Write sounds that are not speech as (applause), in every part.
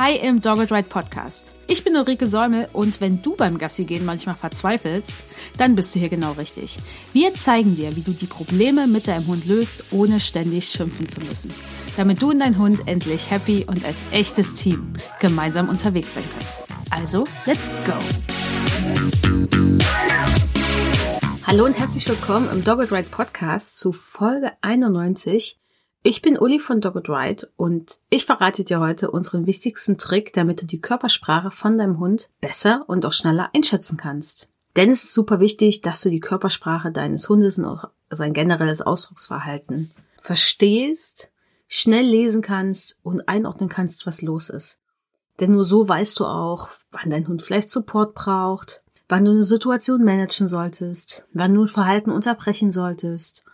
Hi im Dogged Ride Podcast. Ich bin Ulrike Säumel und wenn du beim Gassi gehen manchmal verzweifelst, dann bist du hier genau richtig. Wir zeigen dir, wie du die Probleme mit deinem Hund löst, ohne ständig schimpfen zu müssen. Damit du und dein Hund endlich happy und als echtes Team gemeinsam unterwegs sein könnt. Also, let's go! Hallo und herzlich willkommen im Dogged Ride Podcast zu Folge 91 ich bin Uli von Dogged Ride und ich verrate dir heute unseren wichtigsten Trick, damit du die Körpersprache von deinem Hund besser und auch schneller einschätzen kannst. Denn es ist super wichtig, dass du die Körpersprache deines Hundes und auch sein generelles Ausdrucksverhalten verstehst, schnell lesen kannst und einordnen kannst, was los ist. Denn nur so weißt du auch, wann dein Hund vielleicht Support braucht, wann du eine Situation managen solltest, wann du ein Verhalten unterbrechen solltest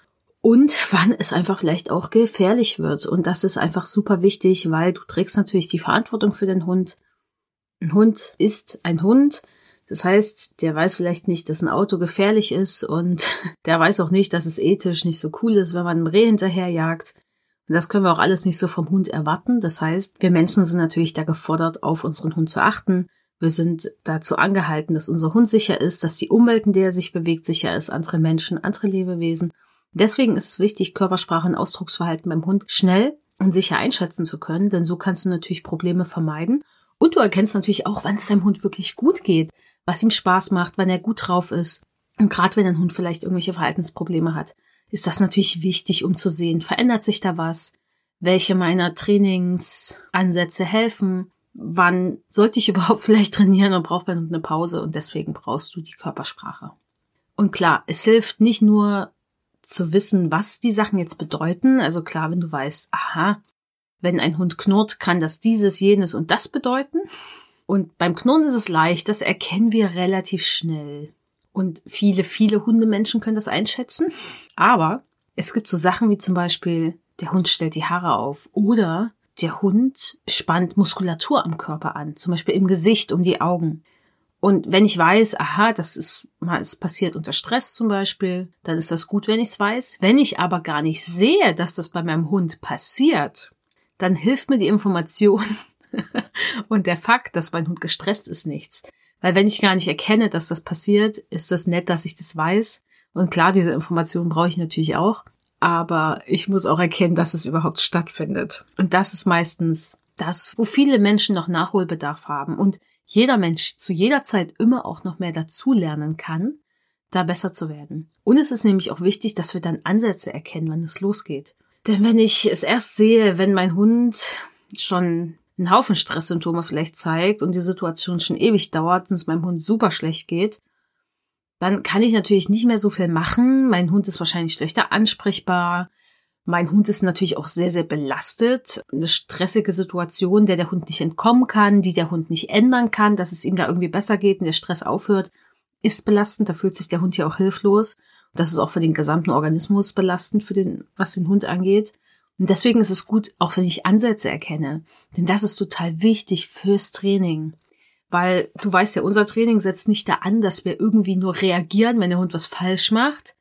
und (laughs) wann es einfach vielleicht auch gefährlich wird. Und das ist einfach super wichtig, weil du trägst natürlich die Verantwortung für den Hund. Ein Hund ist ein Hund. Das heißt, der weiß vielleicht nicht, dass ein Auto gefährlich ist und (laughs) der weiß auch nicht, dass es ethisch nicht so cool ist, wenn man einem Reh hinterherjagt. Und das können wir auch alles nicht so vom Hund erwarten. Das heißt, wir Menschen sind natürlich da gefordert, auf unseren Hund zu achten. Wir sind dazu angehalten, dass unser Hund sicher ist, dass die Umwelt, in der er sich bewegt, sicher ist, andere Menschen, andere Lebewesen. Deswegen ist es wichtig, Körpersprache und Ausdrucksverhalten beim Hund schnell und sicher einschätzen zu können, denn so kannst du natürlich Probleme vermeiden. Und du erkennst natürlich auch, wann es deinem Hund wirklich gut geht, was ihm Spaß macht, wann er gut drauf ist. Und gerade wenn dein Hund vielleicht irgendwelche Verhaltensprobleme hat, ist das natürlich wichtig, um zu sehen, verändert sich da was? Welche meiner Trainingsansätze helfen? Wann sollte ich (laughs) überhaupt vielleicht trainieren und braucht mein Hund eine Pause? Und deswegen brauchst du die Körpersprache. Und klar, es hilft nicht nur zu wissen, was die Sachen jetzt bedeuten. Also klar, wenn du weißt, aha, wenn ein Hund knurrt, kann das dieses, jenes und das bedeuten. Und beim Knurren ist es leicht, das erkennen wir relativ schnell. Und viele, viele Hundemenschen können das einschätzen. Aber es gibt so Sachen wie zum Beispiel, der Hund stellt die Haare auf oder der Hund spannt Muskulatur am Körper an, zum Beispiel im Gesicht, um die Augen. Und wenn ich weiß, aha, das ist es passiert unter Stress zum Beispiel, dann ist das gut, wenn ich es weiß. Wenn ich aber gar nicht sehe, dass das bei meinem Hund passiert, dann hilft mir die Information (laughs) und der Fakt, dass mein Hund gestresst ist, nichts. Weil wenn ich gar nicht erkenne, dass das passiert, ist das nett, dass ich das weiß. Und klar, diese Information brauche ich natürlich auch. Aber ich muss auch erkennen, dass es überhaupt stattfindet. Und das ist meistens das, wo viele Menschen noch Nachholbedarf haben. Und jeder Mensch zu jeder Zeit immer auch noch mehr dazulernen kann, da besser zu werden. Und es ist nämlich auch wichtig, dass wir dann Ansätze erkennen, wann es losgeht. Denn wenn ich es erst sehe, wenn mein Hund schon einen Haufen Stresssymptome vielleicht zeigt und die Situation schon ewig dauert und es meinem Hund super schlecht geht, dann kann ich natürlich nicht mehr so viel machen. Mein Hund ist wahrscheinlich schlechter ansprechbar. Mein Hund ist natürlich auch sehr, sehr belastet. Eine stressige Situation, der der Hund nicht entkommen kann, die der Hund nicht ändern kann, dass es ihm da irgendwie besser geht und der Stress aufhört, ist belastend. Da fühlt sich der Hund ja auch hilflos. Das ist auch für den gesamten Organismus belastend, für den, was den Hund angeht. Und deswegen ist es gut, auch wenn ich Ansätze erkenne. Denn das ist total wichtig fürs Training. Weil du weißt ja, unser Training setzt nicht da an, dass wir irgendwie nur reagieren, wenn der Hund was falsch macht,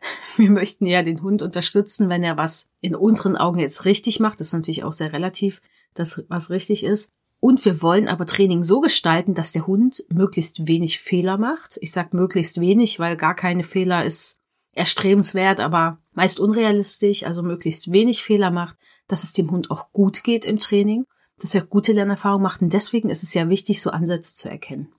(laughs) wir möchten ja den Hund unterstützen, wenn er was in unseren Augen jetzt richtig macht. Das ist natürlich auch sehr relativ, das was richtig ist. Und wir wollen aber Training so gestalten, dass der Hund möglichst wenig Fehler macht. Ich sage möglichst wenig, weil gar keine Fehler ist erstrebenswert, aber meist unrealistisch, also möglichst wenig Fehler macht, dass es dem Hund auch gut geht im Training, dass er gute Lernerfahrungen macht. Und deswegen ist es ja wichtig, so Ansätze zu erkennen.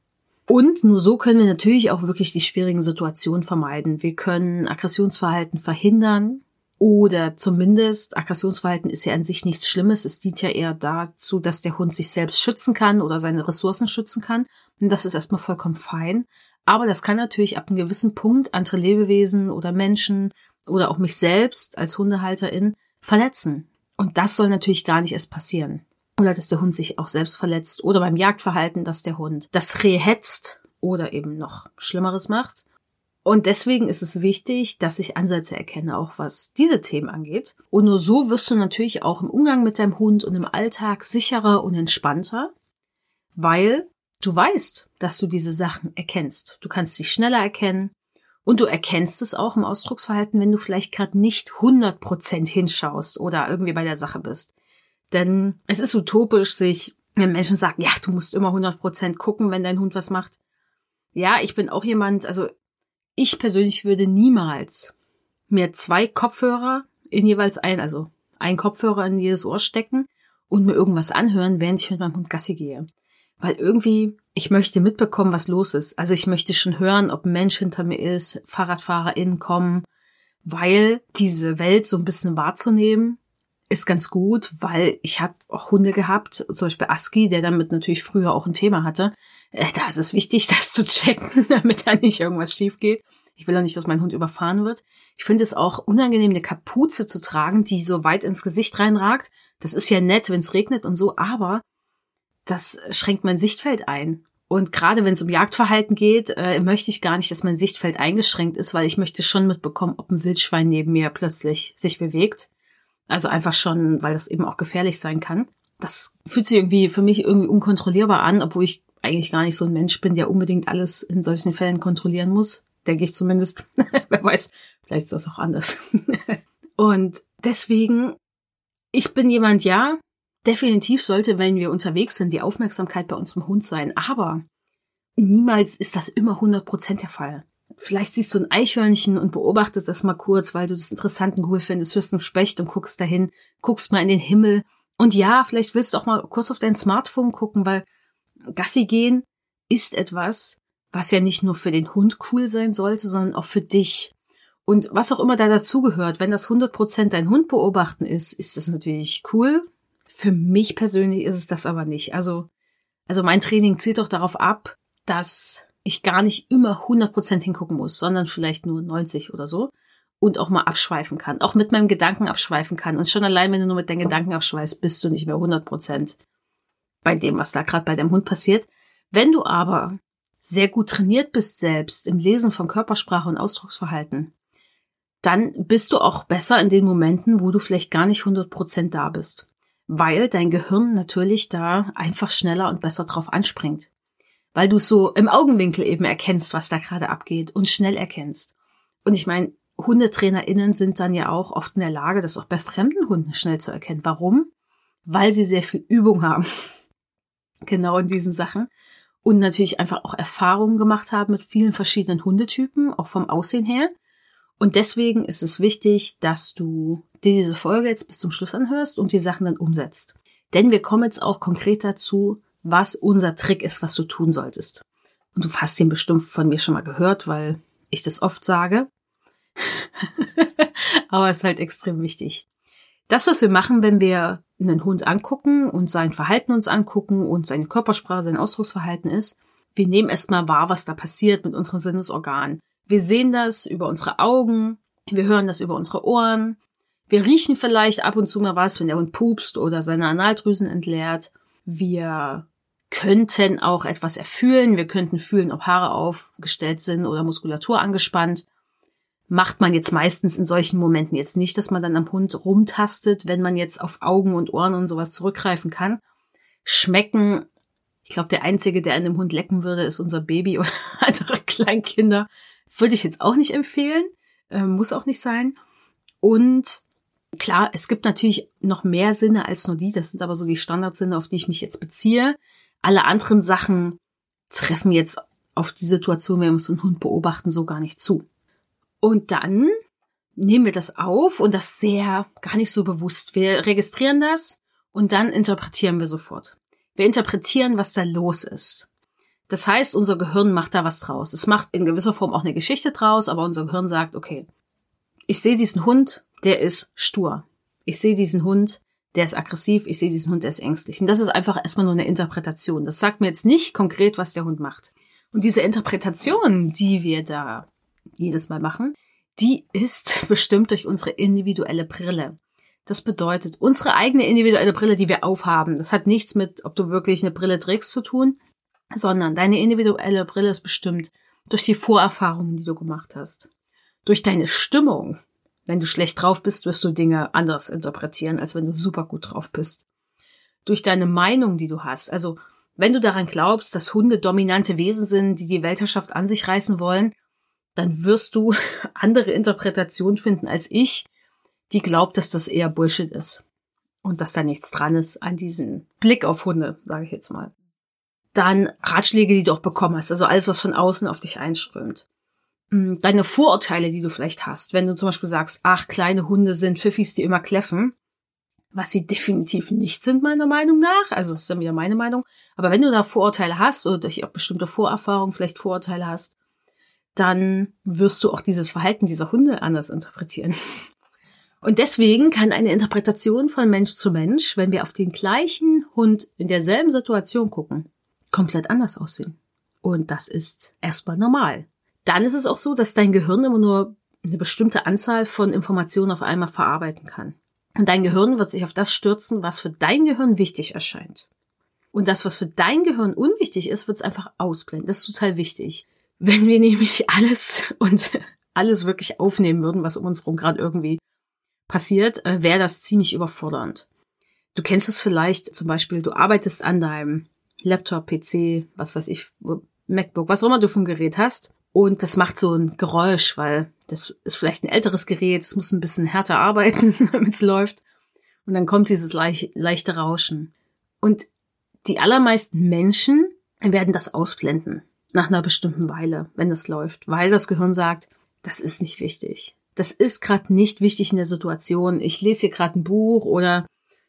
Und nur so können wir natürlich auch wirklich die schwierigen Situationen vermeiden. Wir können Aggressionsverhalten verhindern oder zumindest Aggressionsverhalten ist ja an sich nichts Schlimmes. Es dient ja eher dazu, dass der Hund sich selbst schützen kann oder seine Ressourcen schützen kann. Und das ist erstmal vollkommen fein. Aber das kann natürlich ab einem gewissen Punkt andere Lebewesen oder Menschen oder auch mich selbst als Hundehalterin verletzen. Und das soll natürlich gar nicht erst passieren oder dass der Hund sich auch selbst verletzt oder beim Jagdverhalten, dass der Hund das Reh hetzt oder eben noch Schlimmeres macht. Und deswegen ist es wichtig, dass ich Ansätze erkenne, auch was diese Themen angeht. Und nur so wirst du natürlich auch im Umgang mit deinem Hund und im Alltag sicherer und entspannter, weil du weißt, dass du diese Sachen erkennst. Du kannst sie schneller erkennen und du erkennst es auch im Ausdrucksverhalten, wenn du vielleicht gerade nicht 100% hinschaust oder irgendwie bei der Sache bist. Denn es ist utopisch, sich wenn Menschen sagen, ja, du musst immer 100 Prozent gucken, wenn dein Hund was macht. Ja, ich bin auch jemand, also ich persönlich würde niemals mir zwei Kopfhörer in jeweils ein, also ein Kopfhörer in jedes Ohr stecken und mir irgendwas anhören, während ich mit meinem Hund Gassi gehe. Weil irgendwie, ich möchte mitbekommen, was los ist. Also ich möchte schon hören, ob ein Mensch hinter mir ist, FahrradfahrerInnen kommen, weil diese Welt so ein bisschen wahrzunehmen, ist ganz gut, weil ich habe auch Hunde gehabt, zum Beispiel Aski, der damit natürlich früher auch ein Thema hatte. Äh, da ist es wichtig, (laughs) das zu checken, (laughs) damit da nicht irgendwas schief geht. Ich will ja nicht, dass mein Hund überfahren wird. Ich finde es auch unangenehm, eine Kapuze zu tragen, die so weit ins Gesicht reinragt. Das ist ja nett, wenn es regnet und so, aber das schränkt mein Sichtfeld ein. Und gerade wenn es um Jagdverhalten geht, äh, möchte ich gar nicht, dass mein Sichtfeld eingeschränkt ist, weil ich möchte schon mitbekommen, ob ein Wildschwein neben mir plötzlich sich bewegt. Also einfach schon, weil das eben auch gefährlich sein kann. Das fühlt sich irgendwie für mich irgendwie unkontrollierbar an, obwohl ich eigentlich gar nicht so ein Mensch bin, der unbedingt alles in solchen Fällen kontrollieren muss. Denke ich zumindest. (laughs) Wer weiß, vielleicht ist das auch anders. (laughs) Und deswegen, ich bin jemand, ja, definitiv sollte, wenn wir unterwegs sind, die Aufmerksamkeit bei unserem Hund sein. Aber niemals ist das immer 100% der Fall. Vielleicht siehst du ein Eichhörnchen und beobachtest das mal kurz, weil du das interessanten cool findest, hörst einen Specht und guckst dahin, guckst mal in den Himmel. Und ja, vielleicht willst du auch mal kurz auf dein Smartphone gucken, weil Gassi gehen ist etwas, was ja nicht nur für den Hund cool sein sollte, sondern auch für dich. Und was auch immer da dazugehört, wenn das 100% dein Hund beobachten ist, ist das natürlich cool. Für mich persönlich ist es das aber nicht. Also, also mein Training zielt doch darauf ab, dass ich gar nicht immer 100% hingucken muss, sondern vielleicht nur 90 oder so und auch mal abschweifen kann, auch mit meinem Gedanken abschweifen kann. Und schon allein, wenn du nur mit deinen Gedanken abschweifst, bist du nicht mehr 100% bei dem, was da gerade bei deinem Hund passiert. Wenn du aber sehr gut trainiert bist selbst im Lesen von Körpersprache und Ausdrucksverhalten, dann bist du auch besser in den Momenten, wo du vielleicht gar nicht 100% da bist, weil dein Gehirn natürlich da einfach schneller und besser drauf anspringt weil du so im Augenwinkel eben erkennst, was da gerade abgeht und schnell erkennst. Und ich meine, HundetrainerInnen sind dann ja auch oft in der Lage, das auch bei fremden Hunden schnell zu erkennen. Warum? Weil sie sehr viel Übung haben. (laughs) genau in diesen Sachen. Und natürlich einfach auch Erfahrungen gemacht haben mit vielen verschiedenen Hundetypen, auch vom Aussehen her. Und deswegen ist es wichtig, dass du dir diese Folge jetzt bis zum Schluss anhörst und die Sachen dann umsetzt. Denn wir kommen jetzt auch konkret dazu, was unser Trick ist, was du tun solltest. Und du hast den bestimmt von mir schon mal gehört, weil ich das oft sage. (laughs) Aber es ist halt extrem wichtig. Das, was wir machen, wenn wir einen Hund angucken und sein Verhalten uns angucken und seine Körpersprache, sein Ausdrucksverhalten ist, wir nehmen erstmal wahr, was da passiert mit unseren Sinnesorganen. Wir sehen das über unsere Augen, wir hören das über unsere Ohren, wir riechen vielleicht ab und zu mal was, wenn der Hund pupst oder seine Analdrüsen entleert. Wir könnten auch etwas erfühlen. Wir könnten fühlen, ob Haare aufgestellt sind oder Muskulatur angespannt. Macht man jetzt meistens in solchen Momenten jetzt nicht, dass man dann am Hund rumtastet, wenn man jetzt auf Augen und Ohren und sowas zurückgreifen kann. Schmecken, ich glaube, der Einzige, der an dem Hund lecken würde, ist unser Baby (laughs) oder andere Kleinkinder. Würde ich jetzt auch nicht empfehlen. Äh, muss auch nicht sein. Und klar, es gibt natürlich noch mehr Sinne als nur die. Das sind aber so die Standardsinne, auf die ich mich jetzt beziehe. Alle anderen Sachen treffen jetzt auf die Situation, wenn wir so einen Hund beobachten, so gar nicht zu. Und dann nehmen wir das auf und das sehr gar nicht so bewusst. Wir registrieren das und dann interpretieren wir sofort. Wir interpretieren, was da los ist. Das heißt, unser Gehirn macht da was draus. Es macht in gewisser Form auch eine Geschichte draus, aber unser Gehirn sagt, okay, ich sehe diesen Hund, der ist stur. Ich sehe diesen Hund, der ist aggressiv, ich sehe diesen Hund, der ist ängstlich. Und das ist einfach erstmal nur eine Interpretation. Das sagt mir jetzt nicht konkret, was der Hund macht. Und diese Interpretation, die wir da jedes Mal machen, die ist (laughs) bestimmt durch unsere individuelle Brille. Das bedeutet, unsere eigene individuelle Brille, die wir aufhaben, das hat nichts mit, ob du wirklich eine Brille trägst zu tun, sondern deine individuelle Brille ist bestimmt durch die Vorerfahrungen, die du gemacht hast, durch deine Stimmung, wenn du schlecht drauf bist, wirst du Dinge anders interpretieren, als wenn du super gut drauf bist. Durch deine Meinung, die du hast. Also, wenn du daran glaubst, dass Hunde dominante Wesen sind, die die Weltherrschaft an sich reißen wollen, dann wirst du (laughs) andere Interpretationen finden als ich, die glaubt, dass das eher Bullshit ist. und dass da nichts dran ist an diesen Blick auf Hunde, sage ich jetzt mal. Dann Ratschläge, die du auch bekommen hast, also alles, was von außen auf dich einströmt. Deine Vorurteile, die du vielleicht hast, wenn du zum Beispiel sagst, ach, kleine Hunde sind Pfiffis, die immer kläffen, was sie definitiv nicht sind, meiner Meinung nach. Also, das ist dann wieder meine Meinung. Aber wenn du da Vorurteile hast oder durch auch bestimmte Vorerfahrungen vielleicht Vorurteile hast, dann wirst du auch dieses Verhalten dieser Hunde anders interpretieren. (laughs) Und deswegen kann eine Interpretation von Mensch zu Mensch, wenn wir auf den gleichen Hund in derselben Situation gucken, komplett anders aussehen. Und das ist erstmal normal. Dann ist es auch so, dass dein Gehirn immer nur eine bestimmte Anzahl von Informationen auf einmal verarbeiten kann. Und dein Gehirn wird sich auf das stürzen, was für dein Gehirn wichtig erscheint. Und das, was für dein Gehirn unwichtig ist, wird es einfach ausblenden. Das ist total wichtig. Wenn wir nämlich alles (laughs) und alles wirklich aufnehmen würden, was um uns herum gerade irgendwie passiert, äh, wäre das ziemlich überfordernd. Du kennst es vielleicht, zum Beispiel, du arbeitest an deinem Laptop, PC, was weiß ich, MacBook, was auch immer du ein Gerät hast. Und das macht so ein Geräusch, weil das ist vielleicht ein älteres Gerät, es muss ein bisschen härter arbeiten, (laughs) damit es läuft. Und dann kommt dieses leicht, leichte Rauschen. Und die allermeisten Menschen werden das ausblenden nach einer bestimmten Weile, wenn das läuft, weil das Gehirn sagt, das ist nicht wichtig. Das ist gerade nicht wichtig in der Situation. Ich lese hier gerade ein Buch oder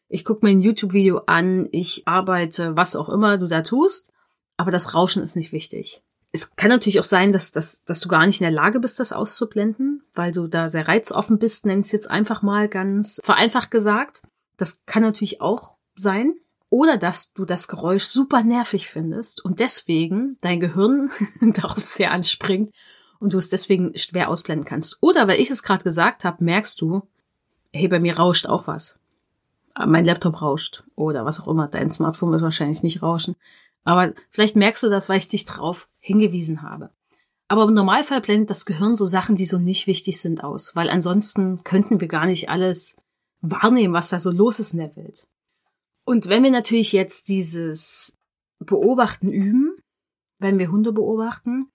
ich gucke mir ein YouTube-Video an, ich arbeite, was auch immer du da tust, aber das Rauschen ist nicht wichtig. Es kann natürlich auch sein, dass, dass, dass du gar nicht in der Lage bist, das auszublenden, weil du da sehr reizoffen bist, nenn es jetzt einfach mal ganz vereinfacht gesagt. Das kann natürlich auch sein. Oder dass du das Geräusch super nervig findest und deswegen dein Gehirn (laughs) darauf sehr anspringt und du es deswegen schwer ausblenden kannst. Oder weil ich es gerade gesagt habe, merkst du, hey, bei mir rauscht auch was. Ah, mein Laptop rauscht oder was auch immer. Dein Smartphone wird wahrscheinlich nicht rauschen. Aber vielleicht merkst du das, weil ich dich drauf hingewiesen habe. Aber im Normalfall blendet das Gehirn so Sachen, die so nicht wichtig sind, aus, weil ansonsten könnten wir gar nicht alles wahrnehmen, was da so los ist in der Welt. Und wenn wir natürlich jetzt dieses Beobachten üben, wenn wir Hunde beobachten,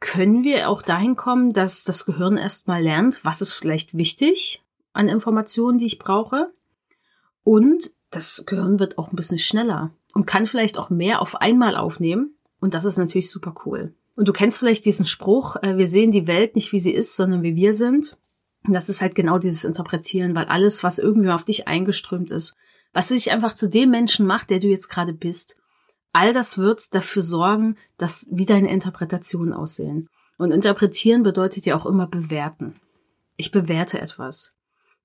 können wir auch dahin kommen, dass das Gehirn erstmal lernt, was ist vielleicht wichtig an Informationen, die ich brauche. Und das Gehirn wird auch ein bisschen schneller und kann vielleicht auch mehr auf einmal aufnehmen. Und das ist natürlich super cool. Und du kennst vielleicht diesen Spruch, äh, wir sehen die Welt nicht wie sie ist, sondern wie wir sind. Und das ist halt genau dieses Interpretieren, weil alles, was irgendwie auf dich eingeströmt ist, was dich einfach zu dem Menschen macht, der du jetzt gerade bist. All das wird dafür sorgen, dass wie deine Interpretationen aussehen. Und interpretieren bedeutet ja auch immer bewerten. Ich bewerte etwas.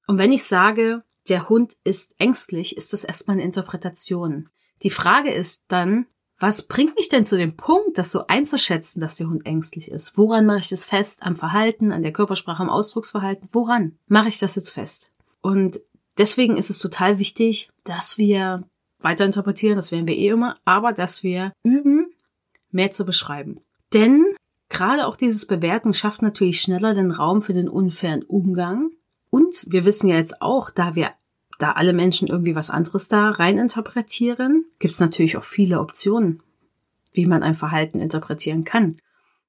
Und wenn ich sage, der Hund ist ängstlich, ist das erstmal eine Interpretation. Die Frage ist dann, was bringt mich denn zu dem Punkt, das so einzuschätzen, dass der Hund ängstlich ist? Woran mache ich das fest? Am Verhalten, an der Körpersprache, am Ausdrucksverhalten? Woran mache ich das jetzt fest? Und Deswegen ist es total wichtig, dass wir weiter interpretieren, das werden wir eh immer, aber dass wir üben, mehr zu beschreiben. Denn gerade auch dieses Bewerten schafft natürlich schneller den Raum für den unfairen Umgang. Und wir wissen ja jetzt auch, da wir da alle Menschen irgendwie was anderes da rein interpretieren, gibt es natürlich auch viele Optionen, wie man ein Verhalten interpretieren kann.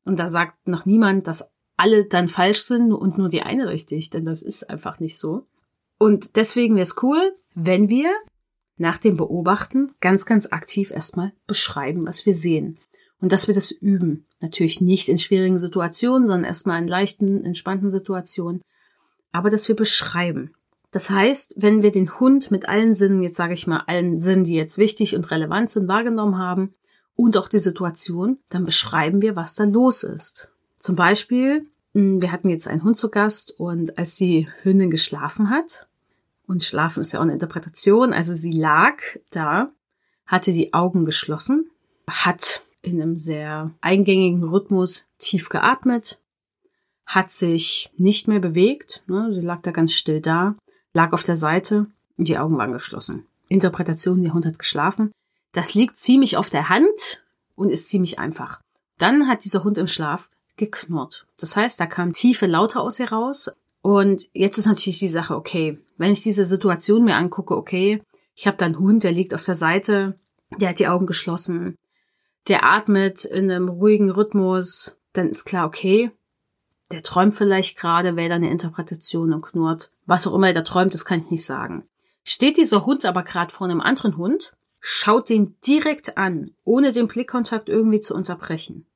Und da sagt noch niemand, dass alle dann falsch sind und nur die eine richtig, denn das ist einfach nicht so. Und deswegen wäre es cool, wenn wir nach dem Beobachten ganz, ganz aktiv erstmal beschreiben, was wir sehen. Und dass wir das üben. Natürlich nicht in schwierigen Situationen, sondern erstmal in leichten, entspannten Situationen. Aber dass wir beschreiben. Das heißt, wenn wir den Hund mit allen Sinnen, jetzt sage ich mal, allen Sinnen, die jetzt wichtig und relevant sind, wahrgenommen haben und auch die Situation, dann beschreiben wir, was da los ist. Zum Beispiel, hm, wir hatten jetzt einen Hund zu Gast und als die Hündin geschlafen hat, und Schlafen ist ja auch eine Interpretation. Also sie lag da, hatte die Augen geschlossen, hat in einem sehr eingängigen Rhythmus tief geatmet, hat sich nicht mehr bewegt. Ne? Sie lag da ganz still da, lag auf der Seite die Augen waren geschlossen. Interpretation, der Hund hat geschlafen. Das liegt ziemlich auf der Hand und ist ziemlich einfach. Dann hat dieser Hund im Schlaf geknurrt. Das heißt, da kamen tiefe Laute aus ihr raus, und jetzt ist natürlich die Sache, okay, wenn ich diese Situation mir angucke, okay, ich habe da einen Hund, der liegt auf der Seite, der hat die Augen geschlossen, der atmet in einem ruhigen Rhythmus, dann ist klar, okay, der träumt vielleicht gerade, wäre da eine Interpretation und knurrt. Was auch immer er träumt, das kann ich nicht sagen. Steht dieser Hund aber gerade vor einem anderen Hund, schaut den direkt an, ohne den Blickkontakt irgendwie zu unterbrechen.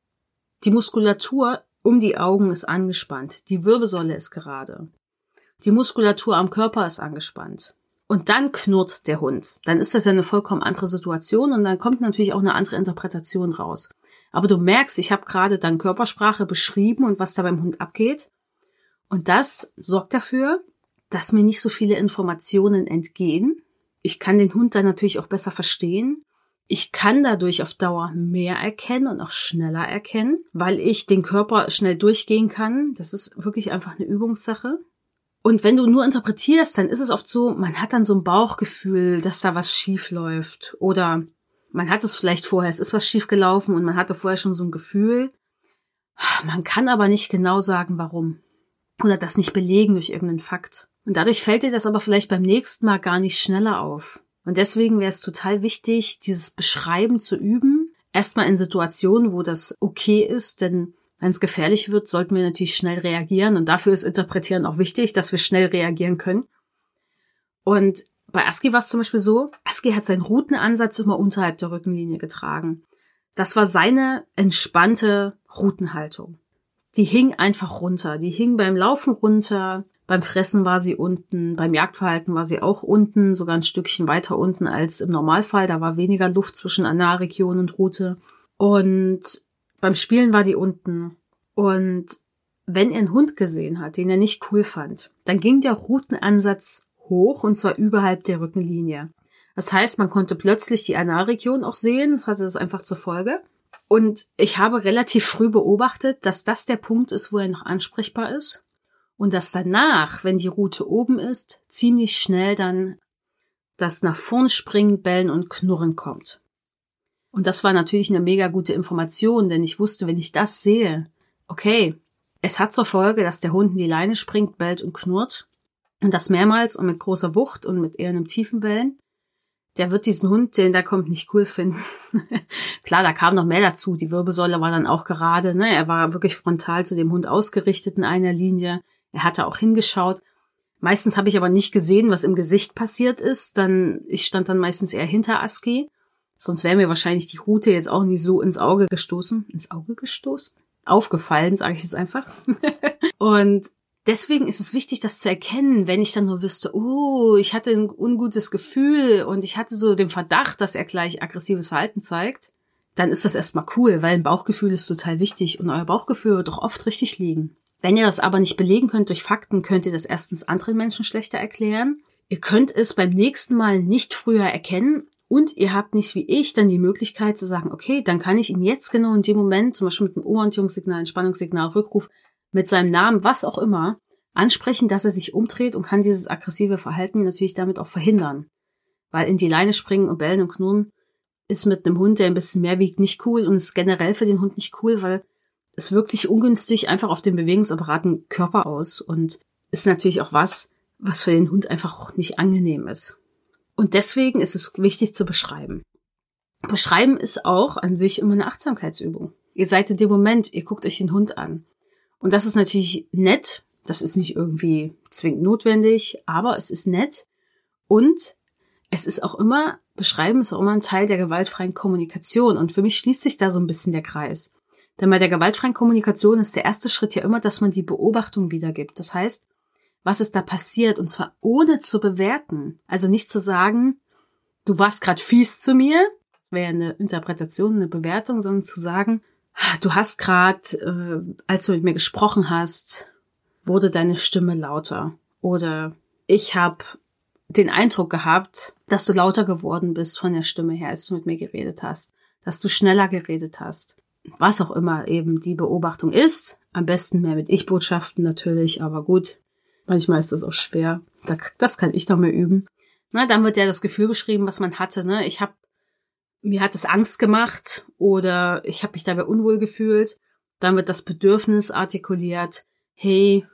Die Muskulatur um die Augen ist angespannt, die Wirbelsäule ist gerade. Die Muskulatur am Körper ist angespannt. Und dann knurrt der Hund. Dann ist das ja eine vollkommen andere Situation und dann kommt natürlich auch eine andere Interpretation raus. Aber du merkst, ich habe gerade dann Körpersprache beschrieben und was da beim Hund abgeht. Und das sorgt dafür, dass mir nicht so viele Informationen entgehen. Ich kann den Hund dann natürlich auch besser verstehen. Ich kann dadurch auf Dauer mehr erkennen und auch schneller erkennen, weil ich den Körper schnell durchgehen kann. Das ist wirklich einfach eine Übungssache. Und wenn du nur interpretierst, dann ist es oft so, man hat dann so ein Bauchgefühl, dass da was schief läuft. Oder man hat es vielleicht vorher, es ist was schief gelaufen und man hatte vorher schon so ein Gefühl. Man kann aber nicht genau sagen, warum. Oder das nicht belegen durch irgendeinen Fakt. Und dadurch fällt dir das aber vielleicht beim nächsten Mal gar nicht schneller auf. Und deswegen wäre es total wichtig, dieses Beschreiben zu üben. Erstmal in Situationen, wo das okay ist, denn wenn es gefährlich wird, sollten wir natürlich schnell reagieren. Und dafür ist Interpretieren auch wichtig, dass wir schnell reagieren können. Und bei Aski war es zum Beispiel so, Aski hat seinen Routenansatz immer unterhalb der Rückenlinie getragen. Das war seine entspannte Routenhaltung. Die hing einfach runter. Die hing beim Laufen runter. Beim Fressen war sie unten. Beim Jagdverhalten war sie auch unten, sogar ein Stückchen weiter unten als im Normalfall. Da war weniger Luft zwischen Analregion und Route. Und beim Spielen war die unten. Und wenn er einen Hund gesehen hat, den er nicht cool fand, dann ging der Routenansatz hoch und zwar überhalb der Rückenlinie. Das heißt, man konnte plötzlich die Analregion auch sehen. Das hatte das einfach zur Folge. Und ich habe relativ früh beobachtet, dass das der Punkt ist, wo er noch ansprechbar ist. Und dass danach, wenn die Route oben ist, ziemlich schnell dann das nach vorn springen, bellen und knurren kommt. Und das war natürlich eine mega gute Information, denn ich wusste, wenn ich das sehe, okay, es hat zur Folge, dass der Hund in die Leine springt, bellt und knurrt. Und das mehrmals und mit großer Wucht und mit eher einem tiefen Bellen. Der wird diesen Hund, den da kommt, nicht cool finden. (laughs) Klar, da kam noch mehr dazu. Die Wirbelsäule war dann auch gerade, ne? Er war wirklich frontal zu dem Hund ausgerichtet in einer Linie. Er hatte auch hingeschaut. Meistens habe ich aber nicht gesehen, was im Gesicht passiert ist. Dann, ich stand dann meistens eher hinter Aski Sonst wäre mir wahrscheinlich die Route jetzt auch nicht so ins Auge gestoßen. Ins Auge gestoßen? Aufgefallen, sage ich jetzt einfach. (laughs) und deswegen ist es wichtig, das zu erkennen, wenn ich dann nur wüsste, oh, ich hatte ein ungutes Gefühl und ich hatte so den Verdacht, dass er gleich aggressives Verhalten zeigt, dann ist das erstmal cool, weil ein Bauchgefühl ist total wichtig und euer Bauchgefühl wird doch oft richtig liegen. Wenn ihr das aber nicht belegen könnt durch Fakten, könnt ihr das erstens anderen Menschen schlechter erklären. Ihr könnt es beim nächsten Mal nicht früher erkennen und ihr habt nicht wie ich dann die Möglichkeit zu sagen, okay, dann kann ich ihn jetzt genau in dem Moment, zum Beispiel mit einem Orientierungssignal, Entspannungssignal, Rückruf, mit seinem Namen, was auch immer, ansprechen, dass er sich umdreht und kann dieses aggressive Verhalten natürlich damit auch verhindern. Weil in die Leine springen und bellen und knurren ist mit einem Hund, der ein bisschen mehr wiegt, nicht cool und ist generell für den Hund nicht cool, weil es wirklich ungünstig einfach auf den bewegungsapparaten Körper aus und ist natürlich auch was, was für den Hund einfach auch nicht angenehm ist. Und deswegen ist es wichtig zu beschreiben. Beschreiben ist auch an sich immer eine Achtsamkeitsübung. Ihr seid in dem Moment, ihr guckt euch den Hund an. Und das ist natürlich nett. Das ist nicht irgendwie zwingend notwendig, aber es ist nett. Und es ist auch immer, beschreiben ist auch immer ein Teil der gewaltfreien Kommunikation. Und für mich schließt sich da so ein bisschen der Kreis. Denn bei der gewaltfreien Kommunikation ist der erste Schritt ja immer, dass man die Beobachtung wiedergibt. Das heißt, was ist da passiert? Und zwar ohne zu bewerten. Also nicht zu sagen, du warst gerade fies zu mir, das wäre eine Interpretation, eine Bewertung, sondern zu sagen, du hast gerade, äh, als du mit mir gesprochen hast, wurde deine Stimme lauter. Oder ich habe den Eindruck gehabt, dass du lauter geworden bist von der Stimme her, als du mit mir geredet hast, dass du schneller geredet hast. Was auch immer eben die Beobachtung ist, am besten mehr mit Ich-Botschaften natürlich, aber gut, Manchmal ist das auch schwer. Das kann ich noch mehr üben. Na, dann wird ja das Gefühl beschrieben, was man hatte. Ne? Ich habe mir hat es Angst gemacht oder ich habe mich dabei unwohl gefühlt. Dann wird das Bedürfnis artikuliert. Hey,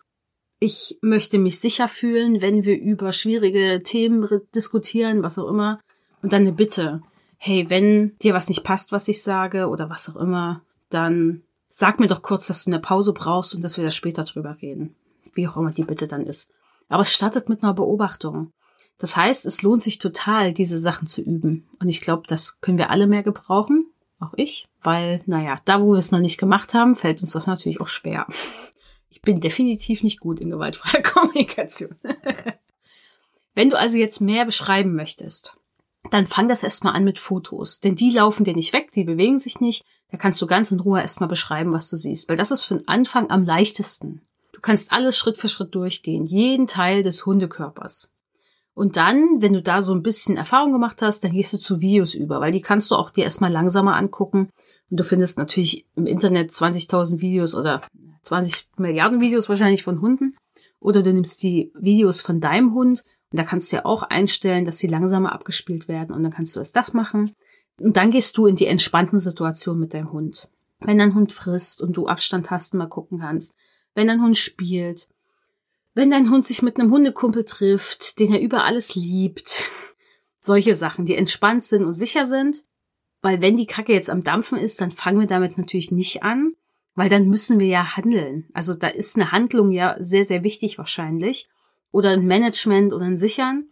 ich möchte mich sicher fühlen, wenn wir über schwierige Themen diskutieren, was auch immer. Und dann eine Bitte. Hey, wenn dir was nicht passt, was ich sage oder was auch immer, dann sag mir doch kurz, dass du eine Pause brauchst und dass wir da später drüber reden wie auch immer die Bitte dann ist. Aber es startet mit einer Beobachtung. Das heißt, es lohnt sich total, diese Sachen zu üben. Und ich glaube, das können wir alle mehr gebrauchen, auch ich, weil, naja, da wo wir es noch nicht gemacht haben, fällt uns das natürlich auch schwer. Ich bin definitiv nicht gut in gewaltfreier (laughs) Kommunikation. (laughs) Wenn du also jetzt mehr beschreiben möchtest, dann fang das erstmal an mit Fotos. Denn die laufen dir nicht weg, die bewegen sich nicht. Da kannst du ganz in Ruhe erstmal beschreiben, was du siehst. Weil das ist für den Anfang am leichtesten. Kannst alles Schritt für Schritt durchgehen. Jeden Teil des Hundekörpers. Und dann, wenn du da so ein bisschen Erfahrung gemacht hast, dann gehst du zu Videos über, weil die kannst du auch dir erstmal langsamer angucken. Und du findest natürlich im Internet 20.000 Videos oder 20 Milliarden Videos wahrscheinlich von Hunden. Oder du nimmst die Videos von deinem Hund und da kannst du ja auch einstellen, dass sie langsamer abgespielt werden und dann kannst du erst das machen. Und dann gehst du in die entspannten Situationen mit deinem Hund. Wenn dein Hund frisst und du Abstand hast und mal gucken kannst. Wenn dein Hund spielt wenn dein Hund sich mit einem Hundekumpel trifft, den er über alles liebt. (laughs) Solche Sachen, die entspannt sind und sicher sind. Weil wenn die Kacke jetzt am Dampfen ist, dann fangen wir damit natürlich nicht an, weil dann müssen wir ja handeln. Also da ist eine Handlung ja sehr, sehr wichtig wahrscheinlich. Oder ein Management oder ein Sichern.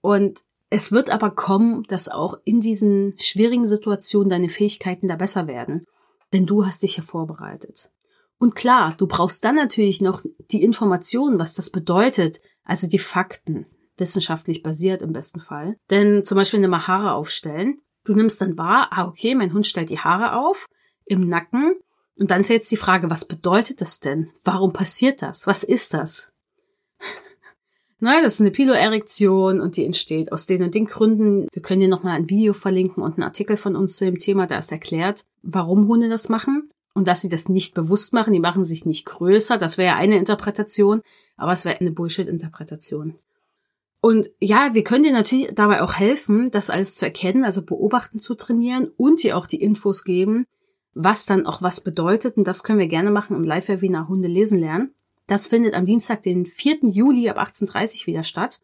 Und es wird aber kommen, dass auch in diesen schwierigen Situationen deine Fähigkeiten da besser werden. Denn du hast dich ja vorbereitet. Und klar, du brauchst dann natürlich noch die Informationen, was das bedeutet, also die Fakten, wissenschaftlich basiert im besten Fall. Denn zum Beispiel eine Haare aufstellen. Du nimmst dann wahr, ah, okay, mein Hund stellt die Haare auf im Nacken. Und dann ist jetzt die Frage, was bedeutet das denn? Warum passiert das? Was ist das? (laughs) Naja, das ist eine Piloerektion und die entsteht aus den und den Gründen. Wir können dir nochmal ein Video verlinken und einen Artikel von uns zu dem Thema, da ist erklärt, warum Hunde das machen und dass sie das nicht bewusst machen, die machen sich nicht größer, das wäre ja eine Interpretation, aber es wäre eine Bullshit-Interpretation. Und ja, wir können dir natürlich dabei auch helfen, das alles zu erkennen, also beobachten zu trainieren und dir auch die Infos geben, was dann auch was bedeutet. Und das können wir gerne machen im Live-Webinar Hunde lesen lernen. Das findet am Dienstag, den 4. Juli ab 18.30 Uhr wieder statt.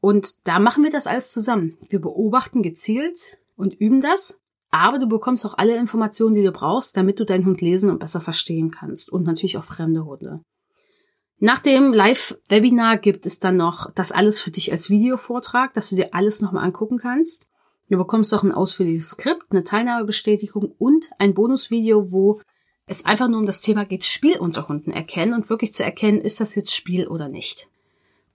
Und da machen wir das alles zusammen. Wir beobachten gezielt und üben das aber du bekommst auch alle Informationen, die du brauchst, damit du deinen Hund lesen und besser verstehen kannst. Und natürlich auch fremde Hunde. Nach dem Live-Webinar gibt es dann noch das alles für dich als Videovortrag, dass du dir alles nochmal angucken kannst. Du bekommst auch ein ausführliches Skript, eine Teilnahmebestätigung und ein Bonusvideo, wo es einfach nur um das Thema geht, Spiel unter Hunden erkennen und wirklich zu erkennen, ist das jetzt Spiel oder nicht.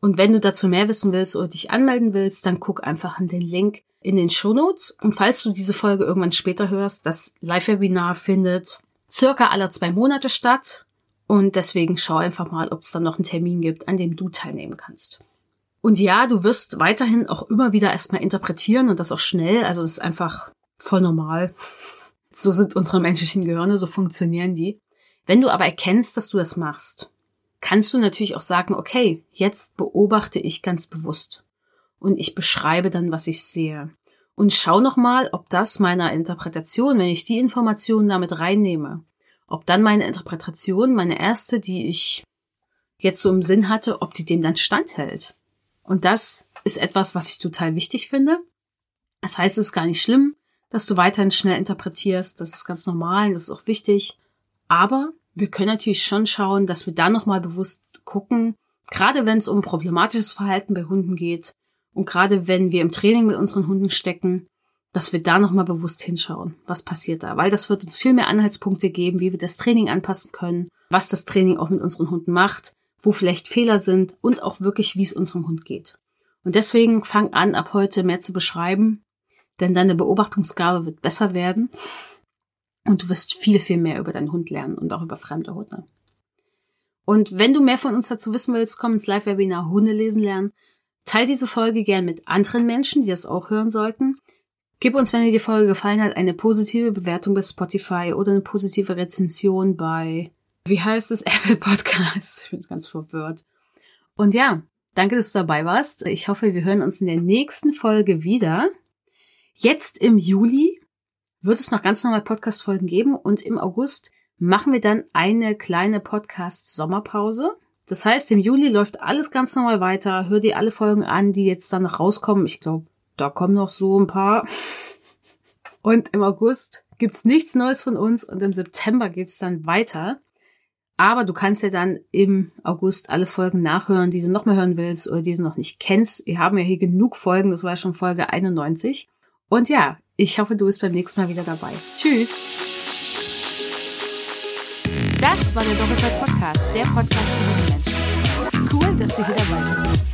Und wenn du dazu mehr wissen willst oder dich anmelden willst, dann guck einfach an den Link in den Shownotes. Und falls du diese Folge irgendwann später hörst, das Live-Webinar findet circa alle zwei Monate statt. Und deswegen schau einfach mal, ob es dann noch einen Termin gibt, an dem du teilnehmen kannst. Und ja, du wirst weiterhin auch immer wieder erstmal interpretieren und das auch schnell. Also das ist einfach voll normal. So sind unsere menschlichen Gehirne, so funktionieren die. Wenn du aber erkennst, dass du das machst, kannst du natürlich auch sagen, okay, jetzt beobachte ich ganz bewusst und ich beschreibe dann, was ich sehe. Und schau nochmal, ob das meiner Interpretation, wenn ich die Informationen damit reinnehme, ob dann meine Interpretation, meine erste, die ich jetzt so im Sinn hatte, ob die dem dann standhält. Und das ist etwas, was ich total wichtig finde. Das heißt, es ist gar nicht schlimm, dass du weiterhin schnell interpretierst. Das ist ganz normal, das ist auch wichtig. Aber wir können natürlich schon schauen, dass wir da nochmal bewusst gucken, gerade wenn es um problematisches Verhalten bei Hunden geht, und gerade wenn wir im Training mit unseren Hunden stecken, dass wir da nochmal bewusst hinschauen, was passiert da. Weil das wird uns viel mehr Anhaltspunkte geben, wie wir das Training anpassen können, was das Training auch mit unseren Hunden macht, wo vielleicht Fehler sind und auch wirklich, wie es unserem Hund geht. Und deswegen fang an, ab heute mehr zu beschreiben, denn deine Beobachtungsgabe wird besser werden und du wirst viel, viel mehr über deinen Hund lernen und auch über fremde Hunde. Und wenn du mehr von uns dazu wissen willst, komm ins Live-Webinar Hunde lesen lernen. Teil diese Folge gern mit anderen Menschen, die das auch hören sollten. Gib uns, wenn dir die Folge gefallen hat, eine positive Bewertung bei Spotify oder eine positive Rezension bei, wie heißt es, (laughs) Apple Podcasts. Ich bin ganz verwirrt. Und ja, danke, dass du dabei warst. Ich hoffe, wir hören uns in der nächsten Folge wieder. Jetzt im Juli wird es noch ganz normal Podcast-Folgen geben und im August machen wir dann eine kleine Podcast-Sommerpause. Das heißt, im Juli läuft alles ganz normal weiter. Hör dir alle Folgen an, die jetzt dann noch rauskommen. Ich glaube, da kommen noch so ein paar. Und im August gibt's nichts Neues von uns und im September geht's dann weiter. Aber du kannst ja dann im August alle Folgen nachhören, die du noch mal hören willst oder die du noch nicht kennst. Wir haben ja hier genug Folgen, das war schon Folge 91. Und ja, ich hoffe, du bist beim nächsten Mal wieder dabei. Tschüss! Das war der Doppelzeit Podcast, der Podcast für Menschen. Cool, dass du hier dabei bist.